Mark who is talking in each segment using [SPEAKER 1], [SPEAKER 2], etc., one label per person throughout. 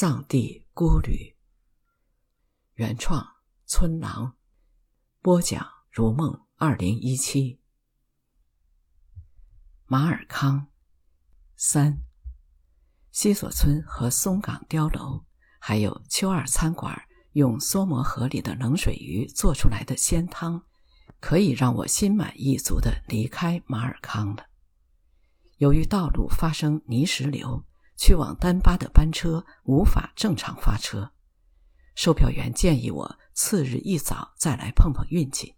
[SPEAKER 1] 藏地孤旅，原创村郎，播讲如梦二零一七。马尔康三，西索村和松岗碉楼，还有秋二餐馆用梭磨河里的冷水鱼做出来的鲜汤，可以让我心满意足的离开马尔康了。由于道路发生泥石流。去往丹巴的班车无法正常发车，售票员建议我次日一早再来碰碰运气。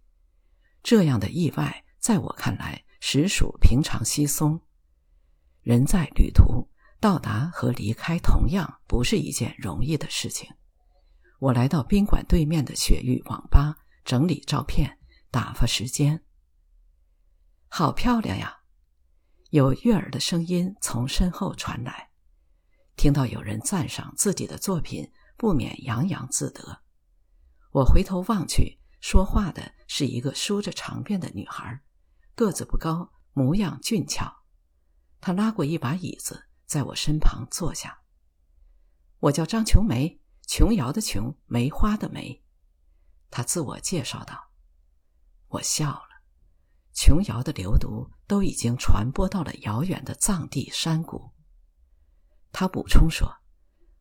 [SPEAKER 1] 这样的意外在我看来实属平常稀松。人在旅途，到达和离开同样不是一件容易的事情。我来到宾馆对面的雪域网吧整理照片，打发时间。好漂亮呀！有悦耳的声音从身后传来。听到有人赞赏自己的作品，不免洋洋自得。我回头望去，说话的是一个梳着长辫的女孩，个子不高，模样俊俏。她拉过一把椅子，在我身旁坐下。我叫张琼梅，琼瑶的琼，梅花的梅。她自我介绍道。我笑了。琼瑶的流毒都已经传播到了遥远的藏地山谷。他补充说：“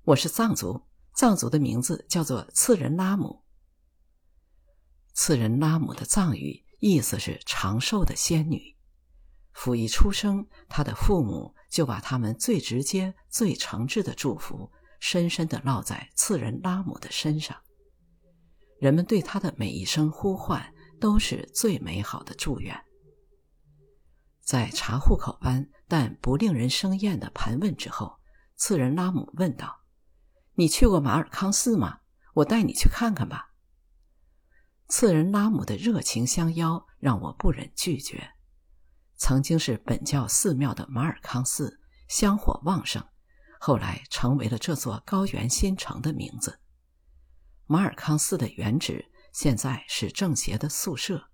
[SPEAKER 1] 我是藏族，藏族的名字叫做次仁拉姆。次仁拉姆的藏语意思是长寿的仙女。甫一出生，他的父母就把他们最直接、最诚挚的祝福深深的烙在次仁拉姆的身上。人们对他的每一声呼唤都是最美好的祝愿。在查户口般但不令人生厌的盘问之后。”次仁拉姆问道：“你去过马尔康寺吗？我带你去看看吧。”次仁拉姆的热情相邀，让我不忍拒绝。曾经是本教寺庙的马尔康寺，香火旺盛，后来成为了这座高原新城的名字。马尔康寺的原址现在是政协的宿舍。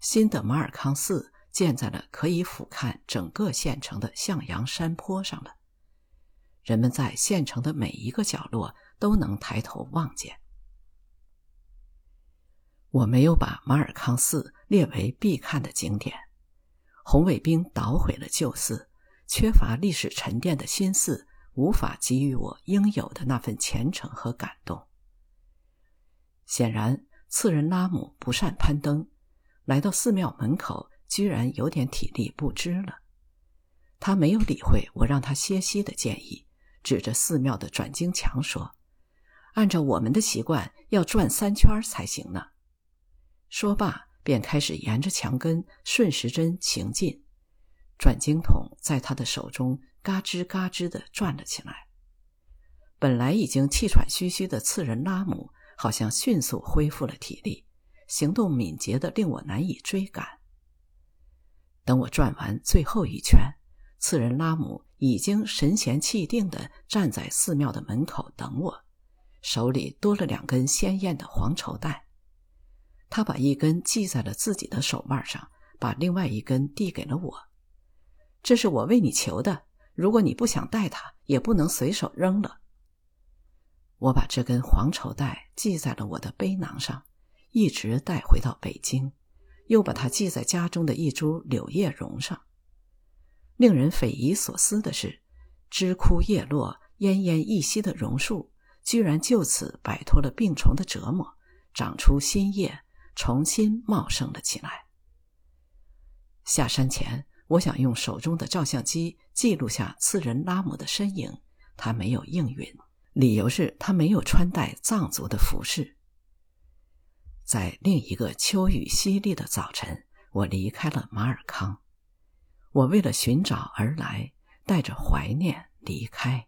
[SPEAKER 1] 新的马尔康寺建在了可以俯瞰整个县城的向阳山坡上了。人们在县城的每一个角落都能抬头望见。我没有把马尔康寺列为必看的景点。红卫兵捣毁了旧寺，缺乏历史沉淀的新寺无法给予我应有的那份虔诚和感动。显然，次仁拉姆不善攀登，来到寺庙门口，居然有点体力不支了。他没有理会我让他歇息的建议。指着寺庙的转经墙说：“按照我们的习惯，要转三圈才行呢。”说罢，便开始沿着墙根顺时针行进，转经筒在他的手中嘎吱嘎吱地转了起来。本来已经气喘吁吁的次仁拉姆，好像迅速恢复了体力，行动敏捷的令我难以追赶。等我转完最后一圈。次仁拉姆已经神闲气定地站在寺庙的门口等我，手里多了两根鲜艳的黄绸带。他把一根系在了自己的手腕上，把另外一根递给了我。这是我为你求的，如果你不想戴它，也不能随手扔了。我把这根黄绸带系在了我的背囊上，一直带回到北京，又把它系在家中的一株柳叶榕上。令人匪夷所思的是，枝枯叶落、奄奄一息的榕树，居然就此摆脱了病虫的折磨，长出新叶，重新茂盛了起来。下山前，我想用手中的照相机记录下次仁拉姆的身影，他没有应允，理由是他没有穿戴藏族的服饰。在另一个秋雨淅沥的早晨，我离开了马尔康。我为了寻找而来，带着怀念离开。